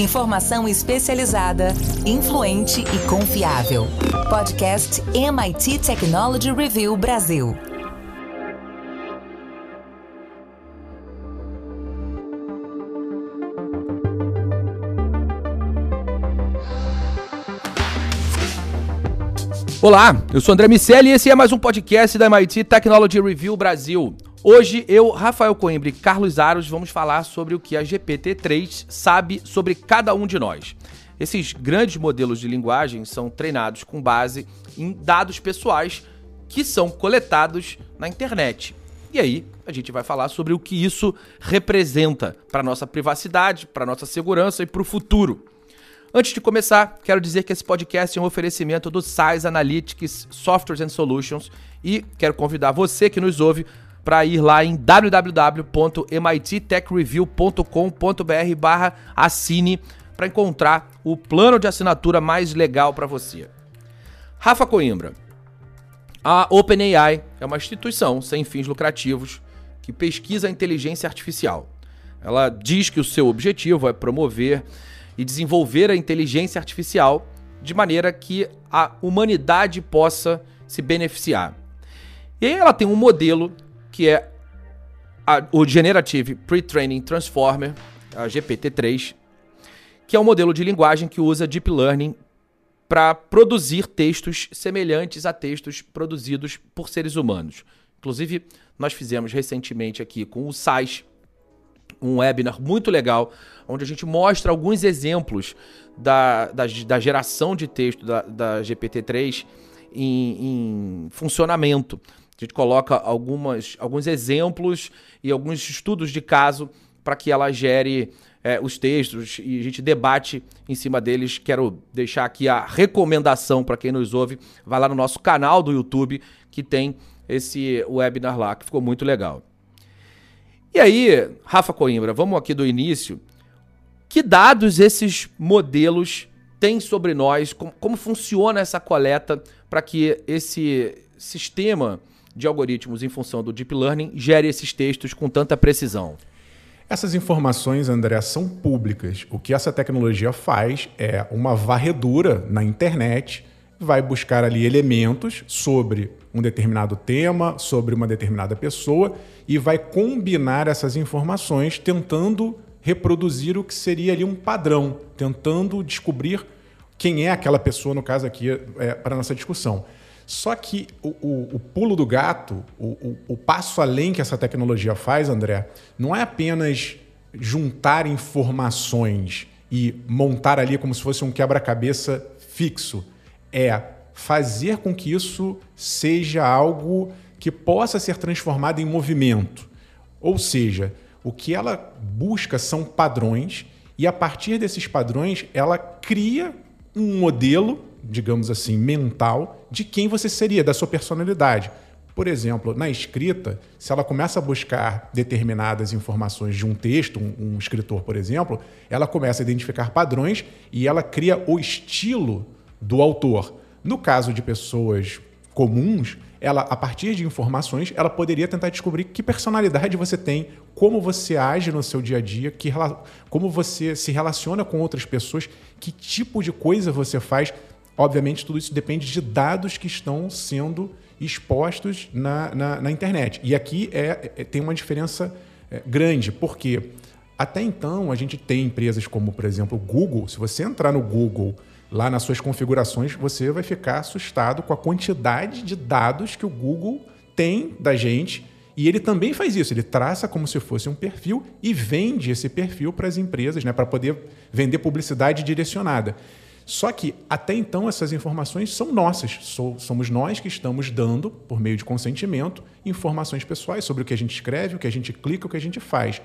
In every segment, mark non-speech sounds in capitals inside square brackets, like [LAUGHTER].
Informação especializada, influente e confiável. Podcast MIT Technology Review Brasil. Olá, eu sou André Miceli e esse é mais um podcast da MIT Technology Review Brasil. Hoje eu, Rafael Coimbra e Carlos Aros vamos falar sobre o que a GPT-3 sabe sobre cada um de nós. Esses grandes modelos de linguagem são treinados com base em dados pessoais que são coletados na internet. E aí, a gente vai falar sobre o que isso representa para nossa privacidade, para nossa segurança e para o futuro. Antes de começar, quero dizer que esse podcast é um oferecimento do Size Analytics Softwares and Solutions e quero convidar você que nos ouve para ir lá em www.mittechreview.com.br barra assine para encontrar o plano de assinatura mais legal para você. Rafa Coimbra, a OpenAI é uma instituição sem fins lucrativos que pesquisa a inteligência artificial. Ela diz que o seu objetivo é promover e desenvolver a inteligência artificial de maneira que a humanidade possa se beneficiar. E aí ela tem um modelo que é a, o Generative Pre-Training Transformer, a GPT-3, que é um modelo de linguagem que usa Deep Learning para produzir textos semelhantes a textos produzidos por seres humanos. Inclusive, nós fizemos recentemente aqui com o SAIS um webinar muito legal, onde a gente mostra alguns exemplos da, da, da geração de texto da, da GPT-3 em, em funcionamento. A gente coloca algumas, alguns exemplos e alguns estudos de caso para que ela gere é, os textos e a gente debate em cima deles. Quero deixar aqui a recomendação para quem nos ouve. Vai lá no nosso canal do YouTube que tem esse webinar lá, que ficou muito legal. E aí, Rafa Coimbra, vamos aqui do início. Que dados esses modelos têm sobre nós? Como, como funciona essa coleta para que esse sistema de algoritmos em função do Deep Learning gere esses textos com tanta precisão? Essas informações, André, são públicas. O que essa tecnologia faz é uma varredura na internet, vai buscar ali elementos sobre um determinado tema, sobre uma determinada pessoa e vai combinar essas informações tentando reproduzir o que seria ali um padrão, tentando descobrir quem é aquela pessoa, no caso aqui, é, para nossa discussão. Só que o, o, o pulo do gato, o, o, passo além que essa tecnologia faz, André, não é apenas juntar informações e montar ali como se fosse um quebra-cabeça fixo. É fazer com que isso seja algo que possa ser transformado em movimento. Ou seja, o que ela busca são padrões e a partir desses padrões ela cria um modelo, digamos assim, mental de quem você seria, da sua personalidade. Por exemplo, na escrita, se ela começa a buscar determinadas informações de um texto, um, um escritor, por exemplo, ela começa a identificar padrões e ela cria o estilo do autor. No caso de pessoas comuns, ela, a partir de informações, ela poderia tentar descobrir que personalidade você tem, como você age no seu dia a dia, que, como você se relaciona com outras pessoas, que tipo de coisa você faz. Obviamente, tudo isso depende de dados que estão sendo expostos na, na, na internet. E aqui é, é, tem uma diferença é, grande, porque até então a gente tem empresas como, por exemplo, o Google. Se você entrar no Google lá nas suas configurações, você vai ficar assustado com a quantidade de dados que o Google tem da gente. E ele também faz isso, ele traça como se fosse um perfil e vende esse perfil para as empresas, né, para poder vender publicidade direcionada. Só que até então essas informações são nossas, somos nós que estamos dando, por meio de consentimento, informações pessoais sobre o que a gente escreve, o que a gente clica, o que a gente faz.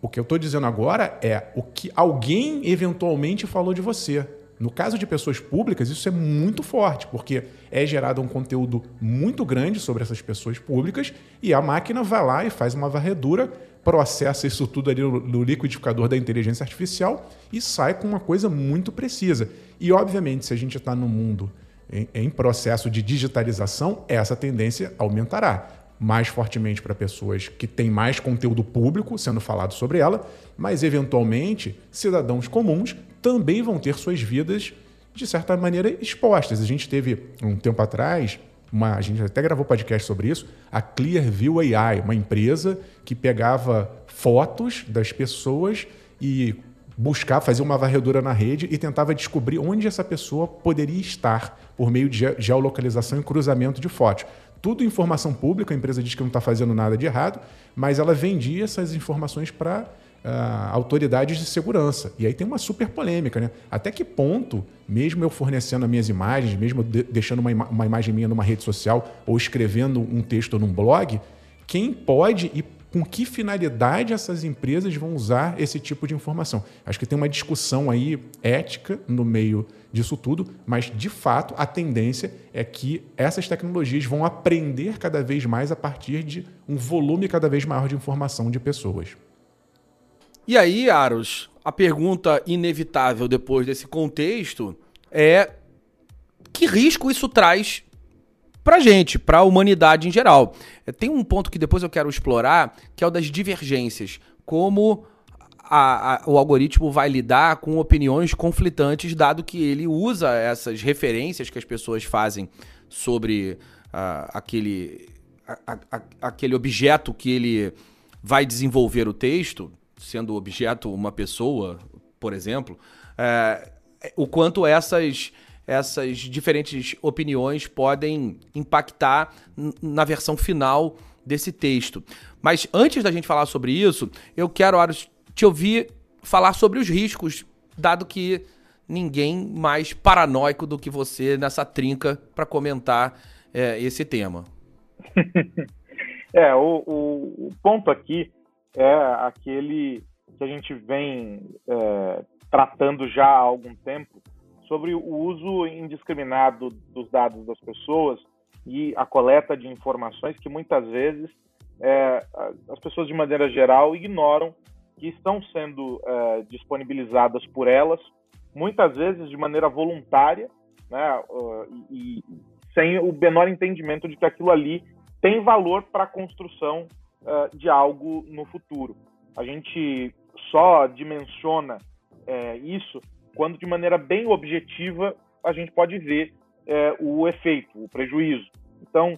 O que eu estou dizendo agora é o que alguém eventualmente falou de você. No caso de pessoas públicas, isso é muito forte, porque é gerado um conteúdo muito grande sobre essas pessoas públicas e a máquina vai lá e faz uma varredura, processa isso tudo ali no liquidificador da inteligência artificial e sai com uma coisa muito precisa. E, obviamente, se a gente está no mundo em, em processo de digitalização, essa tendência aumentará. mais fortemente para pessoas que têm mais conteúdo público sendo falado sobre ela, mas eventualmente cidadãos comuns também vão ter suas vidas de certa maneira expostas. A gente teve um tempo atrás, uma, a gente até gravou podcast sobre isso, a Clearview AI, uma empresa que pegava fotos das pessoas e buscar, fazer uma varredura na rede e tentava descobrir onde essa pessoa poderia estar por meio de geolocalização e cruzamento de fotos. Tudo informação pública, a empresa diz que não está fazendo nada de errado, mas ela vendia essas informações para uh, autoridades de segurança. E aí tem uma super polêmica, né? Até que ponto, mesmo eu fornecendo as minhas imagens, mesmo de deixando uma, ima uma imagem minha numa rede social ou escrevendo um texto num blog, quem pode e com que finalidade essas empresas vão usar esse tipo de informação. Acho que tem uma discussão aí ética no meio disso tudo, mas de fato a tendência é que essas tecnologias vão aprender cada vez mais a partir de um volume cada vez maior de informação de pessoas. E aí, Aros, a pergunta inevitável depois desse contexto é que risco isso traz pra gente, pra humanidade em geral. É, tem um ponto que depois eu quero explorar, que é o das divergências. Como a, a, o algoritmo vai lidar com opiniões conflitantes, dado que ele usa essas referências que as pessoas fazem sobre uh, aquele, a, aquele objeto que ele vai desenvolver o texto, sendo objeto uma pessoa, por exemplo, uh, o quanto essas essas diferentes opiniões podem impactar na versão final desse texto. Mas antes da gente falar sobre isso, eu quero Aros, te ouvir falar sobre os riscos, dado que ninguém mais paranoico do que você nessa trinca para comentar é, esse tema. [LAUGHS] é, o, o, o, ponto aqui é aquele que a gente vem é, tratando já há algum tempo, sobre o uso indiscriminado dos dados das pessoas e a coleta de informações que muitas vezes é, as pessoas de maneira geral ignoram que estão sendo é, disponibilizadas por elas, muitas vezes de maneira voluntária, né, e, e sem o menor entendimento de que aquilo ali tem valor para a construção uh, de algo no futuro. A gente só dimensiona é, isso quando de maneira bem objetiva a gente pode ver é, o efeito, o prejuízo. Então,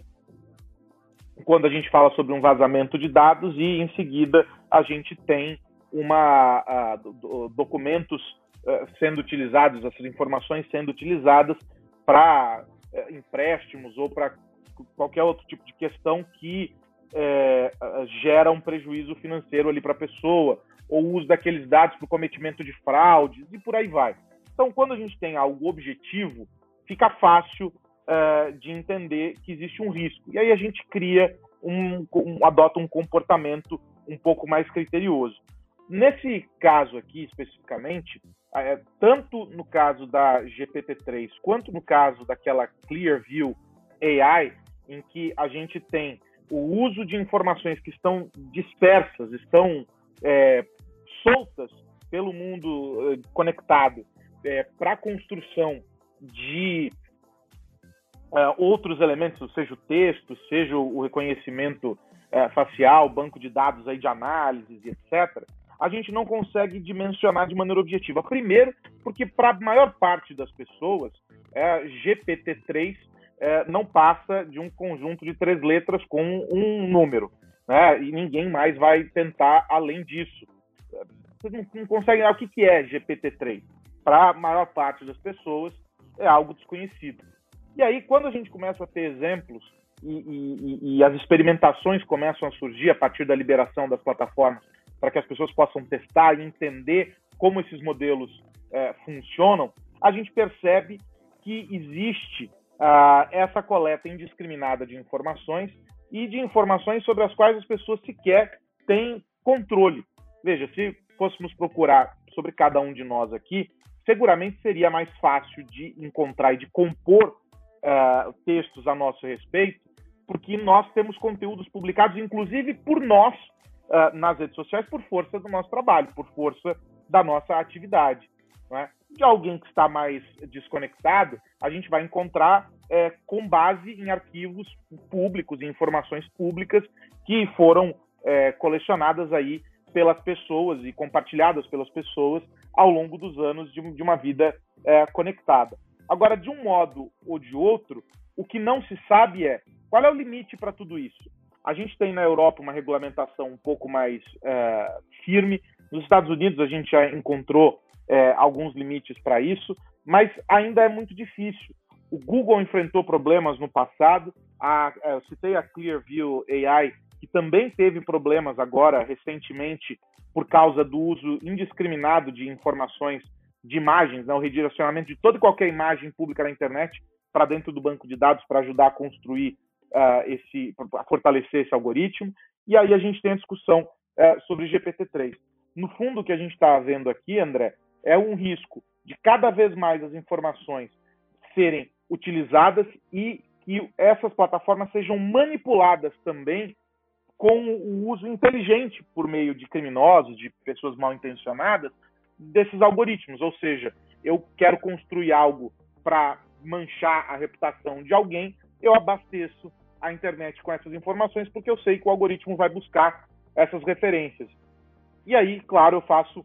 quando a gente fala sobre um vazamento de dados e em seguida a gente tem uma a, do, documentos é, sendo utilizados, essas informações sendo utilizadas para é, empréstimos ou para qualquer outro tipo de questão que é, gera um prejuízo financeiro ali para a pessoa ou uso daqueles dados para o cometimento de fraudes e por aí vai. Então, quando a gente tem algo objetivo, fica fácil uh, de entender que existe um risco. E aí a gente cria, um, um, adota um comportamento um pouco mais criterioso. Nesse caso aqui, especificamente, é, tanto no caso da GPT-3 quanto no caso daquela Clearview AI, em que a gente tem o uso de informações que estão dispersas, estão é, soltas pelo mundo eh, conectado é, para a construção de uh, outros elementos, seja o texto, seja o reconhecimento uh, facial, banco de dados aí de análises, etc., a gente não consegue dimensionar de maneira objetiva. Primeiro, porque para a maior parte das pessoas, é, GPT-3 é, não passa de um conjunto de três letras com um número. Né? E ninguém mais vai tentar além disso. Vocês não, não conseguem. O que, que é GPT-3? Para a maior parte das pessoas, é algo desconhecido. E aí, quando a gente começa a ter exemplos e, e, e as experimentações começam a surgir a partir da liberação das plataformas para que as pessoas possam testar e entender como esses modelos é, funcionam, a gente percebe que existe ah, essa coleta indiscriminada de informações e de informações sobre as quais as pessoas sequer têm controle. Veja, se fôssemos procurar sobre cada um de nós aqui, seguramente seria mais fácil de encontrar e de compor uh, textos a nosso respeito, porque nós temos conteúdos publicados, inclusive por nós, uh, nas redes sociais, por força do nosso trabalho, por força da nossa atividade. Né? De alguém que está mais desconectado, a gente vai encontrar é, com base em arquivos públicos, em informações públicas que foram é, colecionadas aí pelas pessoas e compartilhadas pelas pessoas ao longo dos anos de, de uma vida é, conectada. Agora, de um modo ou de outro, o que não se sabe é qual é o limite para tudo isso. A gente tem na Europa uma regulamentação um pouco mais é, firme. Nos Estados Unidos a gente já encontrou é, alguns limites para isso, mas ainda é muito difícil. O Google enfrentou problemas no passado. A, é, eu citei a Clearview AI, que também teve problemas agora, recentemente, por causa do uso indiscriminado de informações de imagens, né, o redirecionamento de toda e qualquer imagem pública na internet para dentro do banco de dados para ajudar a construir uh, esse, a fortalecer esse algoritmo. E aí a gente tem a discussão uh, sobre GPT-3. No fundo, o que a gente está vendo aqui, André, é um risco de cada vez mais as informações serem utilizadas e que essas plataformas sejam manipuladas também com o uso inteligente por meio de criminosos, de pessoas mal intencionadas, desses algoritmos. Ou seja, eu quero construir algo para manchar a reputação de alguém, eu abasteço a internet com essas informações porque eu sei que o algoritmo vai buscar essas referências. E aí, claro, eu faço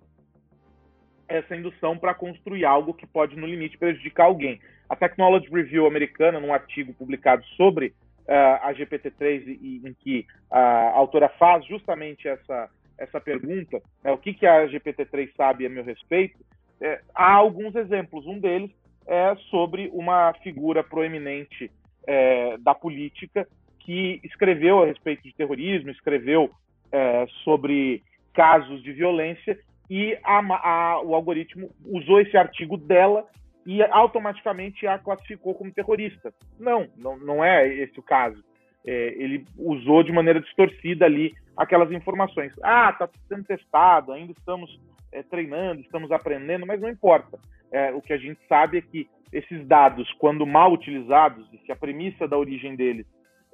essa indução para construir algo que pode, no limite, prejudicar alguém. A Technology Review americana, num artigo publicado sobre uh, a GPT-3, e, em que a autora faz justamente essa, essa pergunta, né, o que, que a GPT-3 sabe a meu respeito, é, há alguns exemplos. Um deles é sobre uma figura proeminente é, da política que escreveu a respeito de terrorismo, escreveu é, sobre casos de violência e a, a, o algoritmo usou esse artigo dela e automaticamente a classificou como terrorista. Não, não, não é esse o caso. É, ele usou de maneira distorcida ali aquelas informações. Ah, está sendo testado, ainda estamos é, treinando, estamos aprendendo, mas não importa. É, o que a gente sabe é que esses dados, quando mal utilizados, e se a premissa da origem deles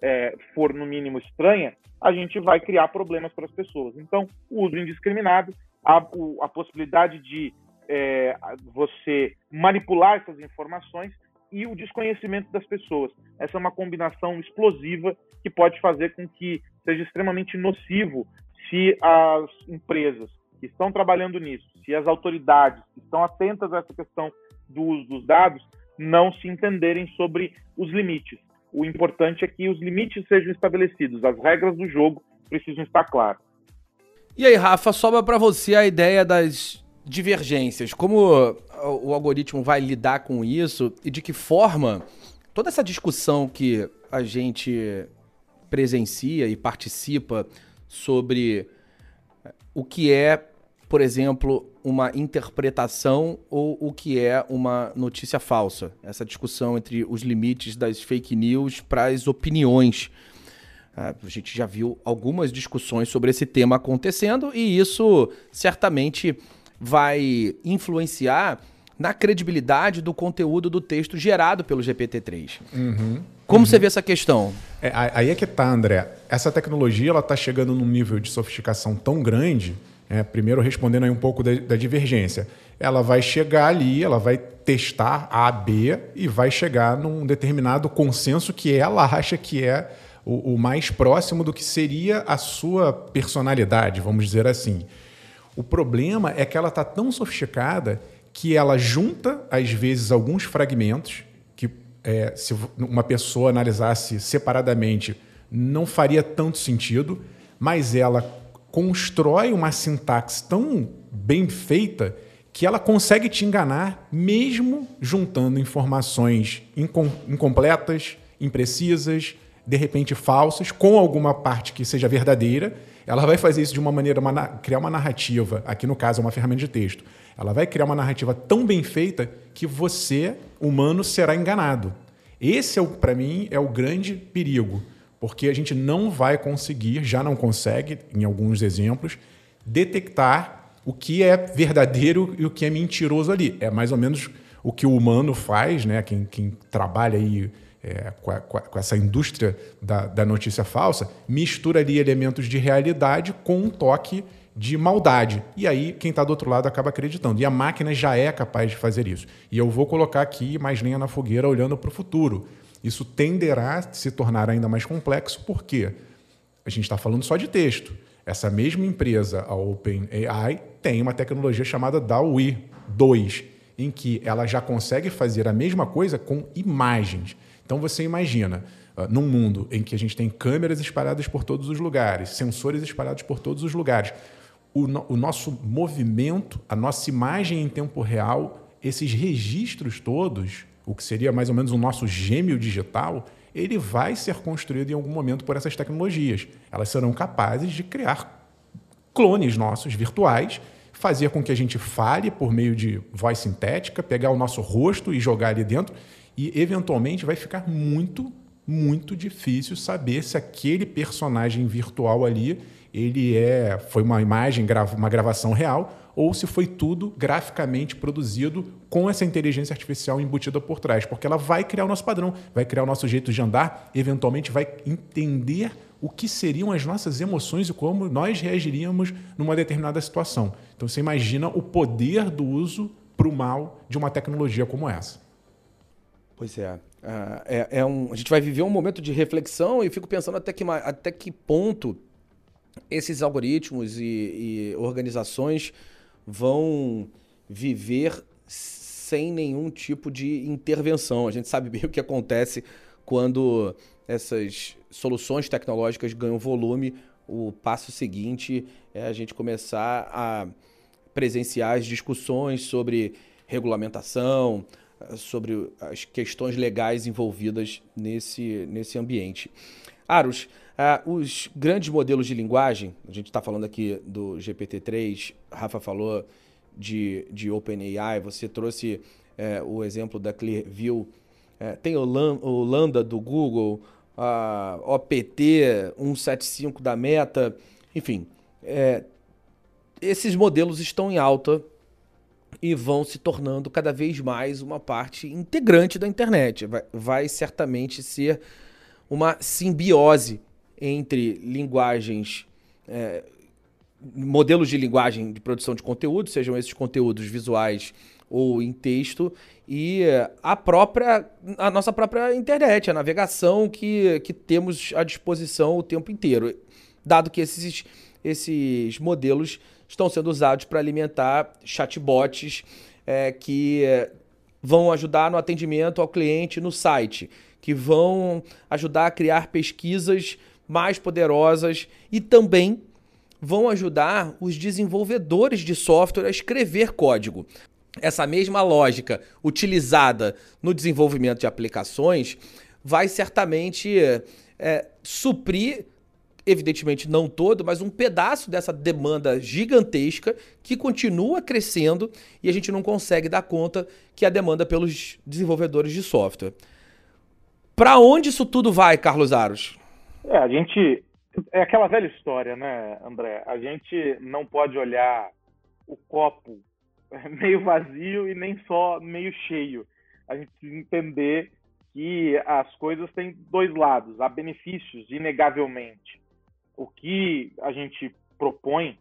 é, for no mínimo estranha, a gente vai criar problemas para as pessoas. Então, o uso indiscriminado, a, a possibilidade de é, você manipular essas informações e o desconhecimento das pessoas. Essa é uma combinação explosiva que pode fazer com que seja extremamente nocivo se as empresas que estão trabalhando nisso, se as autoridades que estão atentas a essa questão do uso dos dados, não se entenderem sobre os limites. O importante é que os limites sejam estabelecidos, as regras do jogo precisam estar claras. E aí, Rafa, sobra para você a ideia das divergências. Como o algoritmo vai lidar com isso e de que forma toda essa discussão que a gente presencia e participa sobre o que é, por exemplo, uma interpretação ou o que é uma notícia falsa. Essa discussão entre os limites das fake news para as opiniões. A gente já viu algumas discussões sobre esse tema acontecendo e isso certamente vai influenciar na credibilidade do conteúdo do texto gerado pelo GPT-3. Uhum, Como uhum. você vê essa questão? É, aí é que tá, André. Essa tecnologia ela está chegando num nível de sofisticação tão grande. É, primeiro, respondendo aí um pouco da, da, divergência. Ela vai chegar ali, ela vai testar A, B e vai chegar num determinado consenso que ela acha que é o, o mais próximo do que seria a sua personalidade, vamos dizer assim. O problema é que ela está tão sofisticada que ela junta, às vezes, alguns fragmentos que, é, se uma pessoa analisasse separadamente, não faria tanto sentido, mas ela constrói uma sintaxe tão bem feita que ela consegue te enganar mesmo juntando informações incompletas, imprecisas, de repente falsas, com alguma parte que seja verdadeira ela vai fazer isso de uma maneira, uma, criar uma narrativa, aqui no caso é uma ferramenta de texto. Ela vai criar uma narrativa tão bem feita que você, humano, será enganado. Esse, é para mim, é o grande perigo, porque a gente não vai conseguir, já não consegue, em alguns exemplos, detectar o que é verdadeiro e o que é mentiroso ali. É mais ou menos o que o humano faz, né? quem, quem trabalha aí é, com, a, com, essa indústria da, da, notícia falsa, mistura ali elementos de realidade com um toque de maldade. E aí, quem está do outro lado acaba acreditando. E a máquina já é capaz de fazer isso. E eu vou colocar aqui mais lenha na fogueira olhando para o futuro. Isso tenderá a se tornar ainda mais complexo, porque a gente está falando só de texto. Essa mesma empresa, a OpenAI, tem uma tecnologia chamada DAWI 2, em que ela já consegue fazer a mesma coisa com imagens. Então você imagina, uh, num mundo em que a gente tem câmeras espalhadas por todos os lugares, sensores espalhados por todos os lugares, o, no, o nosso movimento, a nossa imagem em tempo real, esses registros todos, o que seria mais ou menos o nosso gêmeo digital, ele vai ser construído em algum momento por essas tecnologias. Elas serão capazes de criar clones nossos virtuais fazer com que a gente fale por meio de voz sintética, pegar o nosso rosto e jogar ali dentro, e eventualmente vai ficar muito, muito difícil saber se aquele personagem virtual ali ele é foi uma imagem, uma gravação real ou se foi tudo graficamente produzido com essa inteligência artificial embutida por trás, porque ela vai criar o nosso padrão, vai criar o nosso jeito de andar, eventualmente vai entender o que seriam as nossas emoções e como nós reagiríamos numa determinada situação. Então você imagina o poder do uso para o mal de uma tecnologia como essa. Pois é. Uh, é, é um, a gente vai viver um momento de reflexão e fico pensando até que, até que ponto esses algoritmos e, e organizações vão viver sem nenhum tipo de intervenção. A gente sabe bem [LAUGHS] o que acontece quando essas soluções tecnológicas ganham volume, o passo seguinte é a gente começar a presenciar as discussões sobre regulamentação, sobre as questões legais envolvidas nesse, nesse ambiente. Aros, uh, os grandes modelos de linguagem, a gente está falando aqui do GPT-3, Rafa falou de, de OpenAI, você trouxe uh, o exemplo da Clearview, uh, tem Lambda do Google, a OPT 175 da Meta, enfim, é, esses modelos estão em alta e vão se tornando cada vez mais uma parte integrante da internet. Vai, vai certamente ser uma simbiose entre linguagens, é, modelos de linguagem de produção de conteúdo, sejam esses conteúdos visuais ou em texto, e a própria a nossa própria internet, a navegação que, que temos à disposição o tempo inteiro, dado que esses, esses modelos estão sendo usados para alimentar chatbots é, que vão ajudar no atendimento ao cliente no site, que vão ajudar a criar pesquisas mais poderosas e também vão ajudar os desenvolvedores de software a escrever código. Essa mesma lógica utilizada no desenvolvimento de aplicações vai certamente é, suprir, evidentemente não todo, mas um pedaço dessa demanda gigantesca que continua crescendo e a gente não consegue dar conta que é a demanda pelos desenvolvedores de software. Para onde isso tudo vai, Carlos Aros? É, a gente. É aquela velha história, né, André? A gente não pode olhar o copo [LAUGHS] meio vazio e nem só meio cheio. A gente precisa entender que as coisas têm dois lados. Há benefícios, inegavelmente. O que a gente propõe,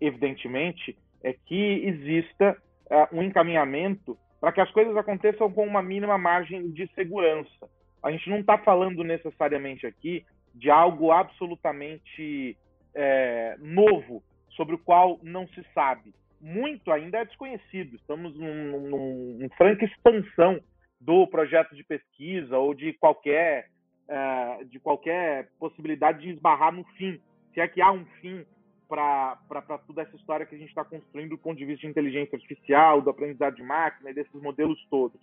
evidentemente, é que exista uh, um encaminhamento para que as coisas aconteçam com uma mínima margem de segurança. A gente não está falando necessariamente aqui de algo absolutamente é, novo, sobre o qual não se sabe muito ainda é desconhecido. Estamos num, num, num franca expansão do projeto de pesquisa ou de qualquer uh, de qualquer possibilidade de esbarrar no fim. Se é que há um fim para toda essa história que a gente está construindo do ponto de vista de inteligência artificial, do aprendizado de máquina e desses modelos todos.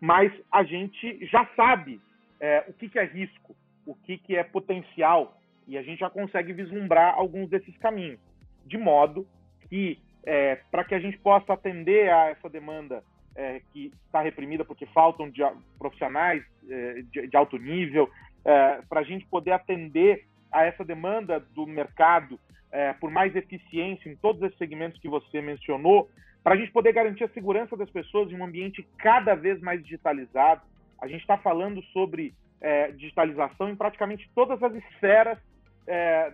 Mas a gente já sabe é, o que, que é risco, o que, que é potencial, e a gente já consegue vislumbrar alguns desses caminhos. De modo que é, para que a gente possa atender a essa demanda é, que está reprimida porque faltam de, profissionais é, de, de, alto nível, é, para a gente poder atender a essa demanda do mercado é, por mais eficiência em todos esses segmentos que você mencionou, para a gente poder garantir a segurança das pessoas em um ambiente cada vez mais digitalizado. A gente está falando sobre é, digitalização em praticamente todas as esferas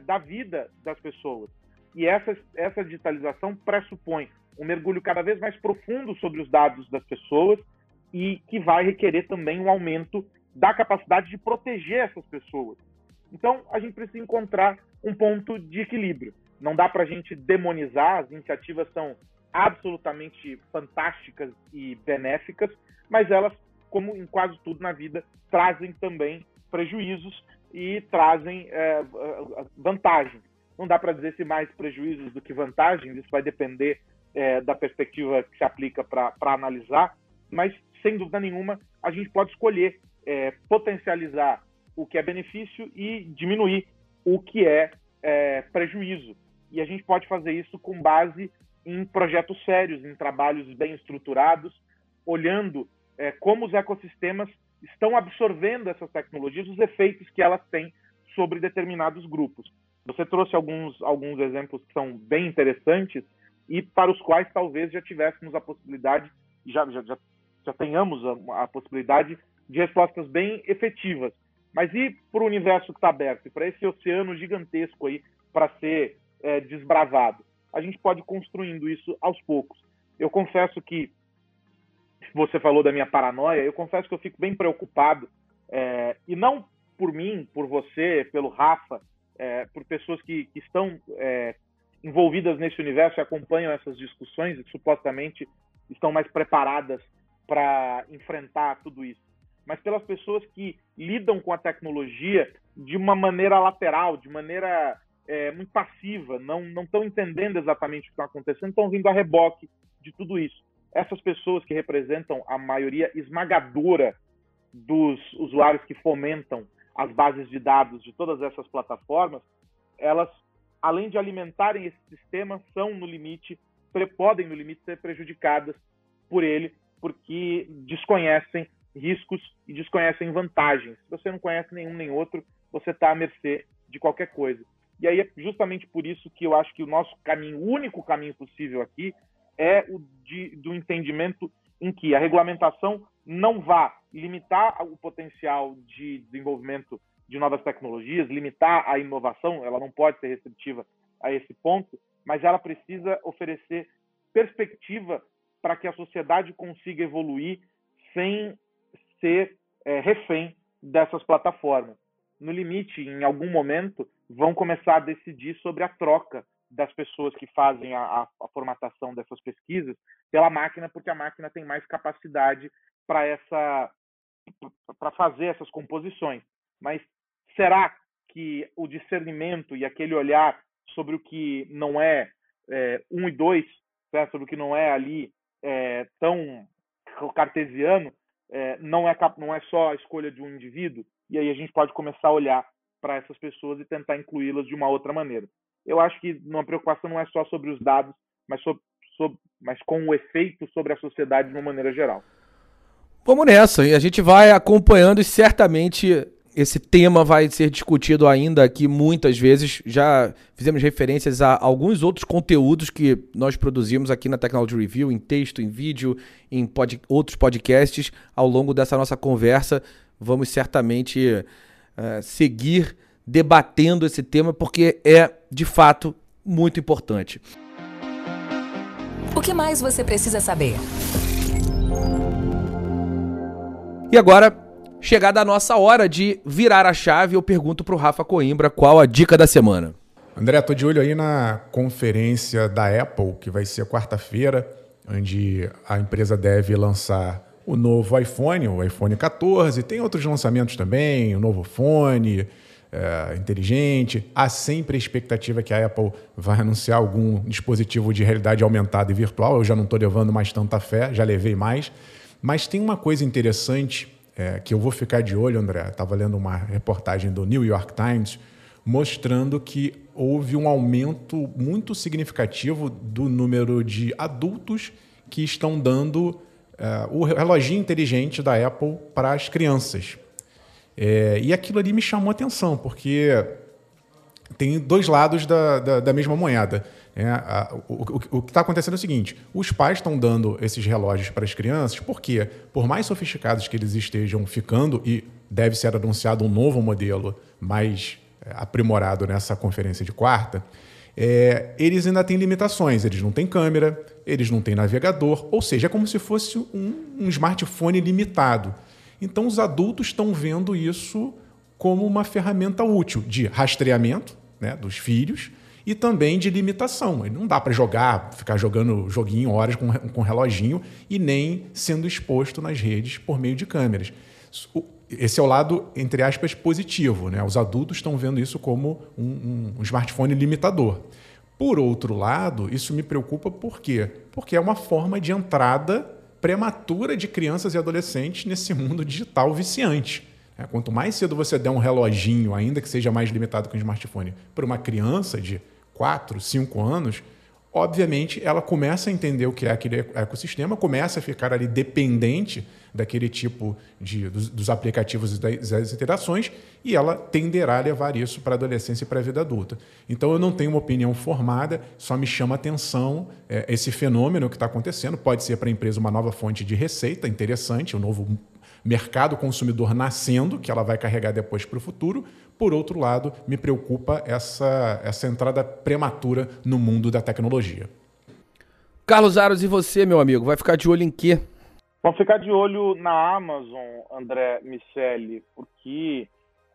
da vida das pessoas. E essa, essa digitalização pressupõe um mergulho cada vez mais profundo sobre os dados das pessoas e que vai requerer também um aumento da capacidade de proteger essas pessoas. Então, a gente precisa encontrar um ponto de equilíbrio. Não dá para a gente demonizar, as iniciativas são absolutamente fantásticas e benéficas, mas elas, como em quase tudo na vida, trazem também prejuízos e trazem é, vantagens. Não dá para dizer se mais prejuízos do que vantagens, isso vai depender é, da perspectiva que se aplica para analisar, mas sem dúvida nenhuma a gente pode escolher é, potencializar o que é benefício e diminuir o que é, é prejuízo. E a gente pode fazer isso com base em projetos sérios, em trabalhos bem estruturados, olhando é, como os ecossistemas estão absorvendo essas tecnologias, os efeitos que elas têm sobre determinados grupos. Você trouxe alguns, alguns exemplos que são bem interessantes e para os quais talvez já tivéssemos a possibilidade, já, já, já, já tenhamos a, a possibilidade de respostas bem efetivas. Mas e para o universo que está aberto, e para esse oceano gigantesco aí para ser é, desbravado? A gente pode construindo isso aos poucos. Eu confesso que você falou da minha paranoia, eu confesso que eu fico bem preocupado, é, e não por mim, por você, pelo Rafa, é, por pessoas que, que estão é, envolvidas nesse universo e acompanham essas discussões e supostamente estão mais preparadas para enfrentar tudo isso, mas pelas pessoas que lidam com a tecnologia de uma maneira lateral, de maneira é, muito passiva, não estão entendendo exatamente o que está acontecendo, estão vindo a reboque de tudo isso. Essas pessoas que representam a maioria esmagadora dos usuários que fomentam as bases de dados de todas essas plataformas, elas, além de alimentarem esse sistema, são no limite, podem no limite ser prejudicadas por ele, porque desconhecem riscos e desconhecem vantagens. Se você não conhece nenhum nem outro, você está à mercê de qualquer coisa. E aí é justamente por isso que eu acho que o nosso caminho, o único caminho possível aqui, é o de, do entendimento em que a regulamentação não vá limitar o potencial de desenvolvimento de novas tecnologias, limitar a inovação, ela não pode ser restritiva a esse ponto, mas ela precisa oferecer perspectiva para que a sociedade consiga evoluir sem ser é, refém dessas plataformas. No limite, em algum momento, vão começar a decidir sobre a troca das pessoas que fazem a, a, a, formatação dessas pesquisas pela máquina, porque a máquina tem mais capacidade para essa para fazer essas composições. Mas será que o discernimento e aquele olhar sobre o que não é, é um e dois, né, sobre o que não é ali é, tão cartesiano, é, não é não é só a escolha de um indivíduo? E aí a gente pode começar a olhar para essas pessoas e tentar incluí-las de uma outra maneira eu acho que uma preocupação não é só sobre os dados, mas, mas com o efeito sobre a sociedade de uma maneira geral. Vamos nessa, e a gente vai acompanhando e certamente esse tema vai ser discutido ainda aqui muitas vezes. Já fizemos referências a alguns outros conteúdos que nós produzimos aqui na Technology Review, em texto, em vídeo, em pod outros podcasts. Ao longo dessa nossa conversa, vamos certamente uh, seguir debatendo esse tema porque é, de fato, muito importante. O que mais você precisa saber? E agora, chegada a nossa hora de virar a chave, eu pergunto para o Rafa Coimbra qual a dica da semana. André, tô de olho aí na conferência da Apple, que vai ser quarta-feira, onde a empresa deve lançar o novo iPhone, o iPhone 14. Tem outros lançamentos também, o novo fone, é, inteligente. Há sempre a expectativa que a Apple vai anunciar algum dispositivo de realidade aumentada e virtual. Eu já não estou levando mais tanta fé, já levei mais. Mas tem uma coisa interessante é, que eu vou ficar de olho, André. Estava lendo uma reportagem do New York Times mostrando que houve um aumento muito significativo do número de adultos que estão dando é, o reloginho inteligente da Apple para as crianças. É, e aquilo ali me chamou atenção, porque tem dois lados da, da, da mesma moeda. É, a, o, o, o, que está acontecendo é o seguinte: os pais estão dando esses relógios para as crianças, porque, por mais sofisticados que eles estejam ficando, e deve ser anunciado um novo modelo mais é, aprimorado nessa conferência de quarta, é, eles ainda têm limitações. Eles não têm câmera, eles não têm navegador, ou seja, é como se fosse um, um smartphone limitado. Então, os adultos estão vendo isso como uma ferramenta útil de rastreamento né, dos filhos e também de limitação. Não dá para jogar, ficar jogando joguinho horas com, com reloginho e nem sendo exposto nas redes por meio de câmeras. Esse é o lado, entre aspas, positivo. Né? Os adultos estão vendo isso como um, um, um smartphone limitador. Por outro lado, isso me preocupa por quê? Porque é uma forma de entrada prematura de crianças e adolescentes nesse mundo digital viciante. É, quanto mais cedo você der um reloginho, ainda que seja mais limitado que um smartphone, para uma criança de 4, 5 anos, obviamente ela começa a entender o que é aquele ecossistema, começa a ficar ali dependente daquele tipo de dos, dos aplicativos e das, das, interações e ela tenderá a levar isso para a adolescência e para a vida adulta. Então eu não tenho uma opinião formada, só me chama atenção é, esse fenômeno que está acontecendo. Pode ser para a empresa uma nova fonte de receita interessante, um novo mercado consumidor nascendo, que ela vai carregar depois para o futuro. Por outro lado, me preocupa essa, essa entrada prematura no mundo da tecnologia. Carlos Aros, e você, meu amigo? Vai ficar de olho em quê? Vamos ficar de olho na Amazon, André Miceli, porque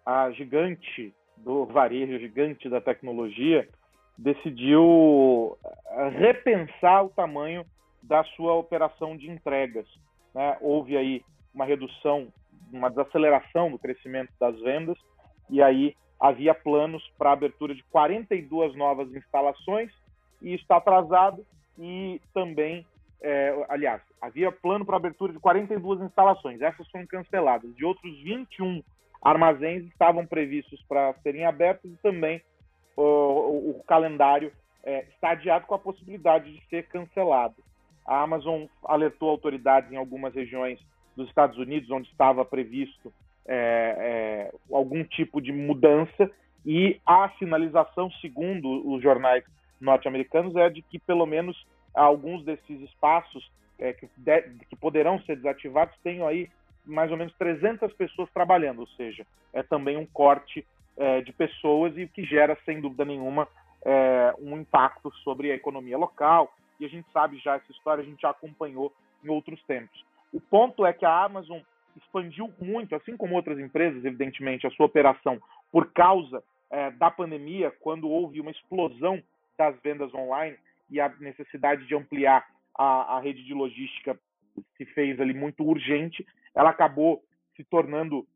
a gigante do varejo, gigante da tecnologia, decidiu eh, repensar o tamanho da sua operação de entregas. Né? Houve aí uma redução, uma desaceleração do crescimento das vendas, e aí havia planos para abertura de 42 novas instalações, e está atrasado, e também, é, aliás, havia plano para abertura de 42 instalações, essas foram canceladas, de outros 21 armazéns estavam previstos para serem abertos, e também o, o, o calendário é, está adiado com a possibilidade de ser cancelado. A Amazon alertou autoridades em algumas regiões dos Estados Unidos, onde estava previsto é, é, algum tipo de mudança, e a sinalização, segundo os jornais norte-americanos, é de que pelo menos alguns desses espaços é, que, de, que poderão ser desativados tenham aí mais ou menos 300 pessoas trabalhando, ou seja, é também um corte é, de pessoas e que gera, sem dúvida nenhuma, é, um impacto sobre a economia local. E a gente sabe já essa história, a gente já acompanhou em outros tempos. O ponto é que a Amazon expandiu muito, assim como outras empresas, evidentemente, a sua operação por causa é, da pandemia, quando houve uma explosão das vendas online e a necessidade de ampliar a, a rede de logística se fez ali muito urgente, ela acabou se tornando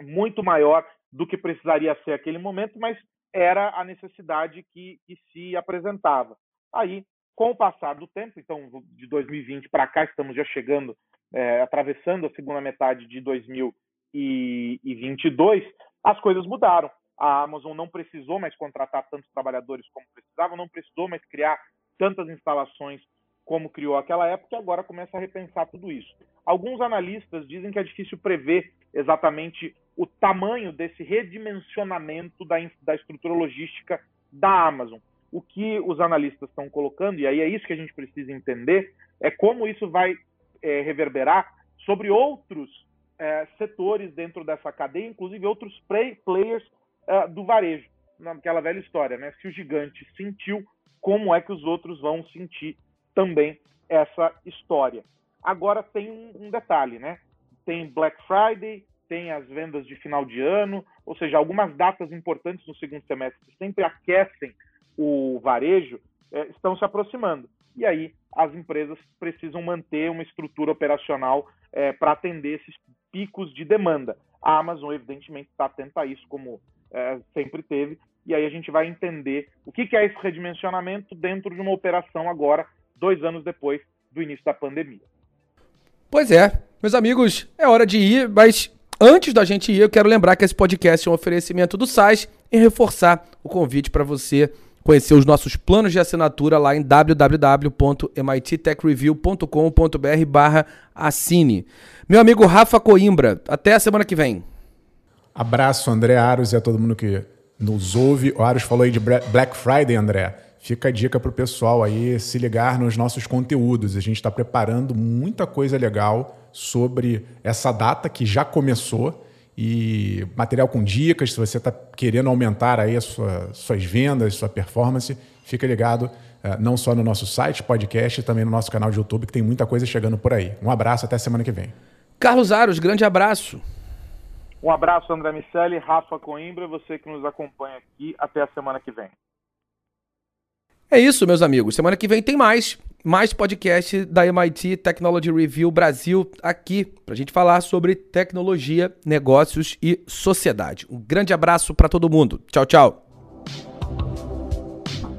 muito maior do que precisaria ser aquele momento, mas era a necessidade que, que se apresentava. Aí com o passar do tempo, então de 2020 para cá, estamos já chegando, é, atravessando a segunda metade de 2022, as coisas mudaram. A Amazon não precisou mais contratar tantos trabalhadores como precisava, não precisou mais criar tantas instalações como criou aquela época, e agora começa a repensar tudo isso. Alguns analistas dizem que é difícil prever exatamente o tamanho desse redimensionamento da, da estrutura logística da Amazon o que os analistas estão colocando, e aí é isso que a gente precisa entender, é como isso vai é, reverberar sobre outros é, setores dentro dessa cadeia, inclusive outros play, players é, do varejo. Naquela velha história, né? Se o gigante sentiu, como é que os outros vão sentir também essa história? Agora tem um, um detalhe, né? Tem Black Friday, tem as vendas de final de ano, ou seja, algumas datas importantes no segundo semestre sempre aquecem o varejo é, estão se aproximando. E aí as empresas precisam manter uma estrutura operacional é, para atender esses picos de demanda. A Amazon, evidentemente, está atenta a isso, como é, sempre teve, e aí a gente vai entender o que, que é esse redimensionamento dentro de uma operação agora, dois anos depois do início da pandemia. Pois é, meus amigos, é hora de ir, mas antes da gente ir, eu quero lembrar que esse podcast é um oferecimento do SAIS e reforçar o convite para você conhecer os nossos planos de assinatura lá em www.mittechreview.com.br barra assine. Meu amigo Rafa Coimbra, até a semana que vem. Abraço, André Aros e a todo mundo que nos ouve. O Aros falou aí de Black Friday, André. Fica a dica para o pessoal aí se ligar nos nossos conteúdos. A gente está preparando muita coisa legal sobre essa data que já começou e material com dicas. Se você está querendo aumentar aí as sua, suas vendas, sua performance, fica ligado uh, não só no nosso site, podcast, também no nosso canal de YouTube, que tem muita coisa chegando por aí. Um abraço, até semana que vem. Carlos Aros, grande abraço. Um abraço, André Miceli, Rafa Coimbra, você que nos acompanha aqui. Até a semana que vem. É isso, meus amigos. Semana que vem tem mais. Mais podcast da MIT Technology Review Brasil aqui para a gente falar sobre tecnologia, negócios e sociedade. Um grande abraço para todo mundo. Tchau, tchau.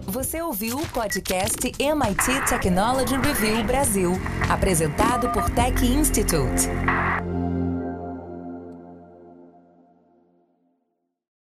Você ouviu o podcast MIT Technology Review Brasil, apresentado por Tech Institute.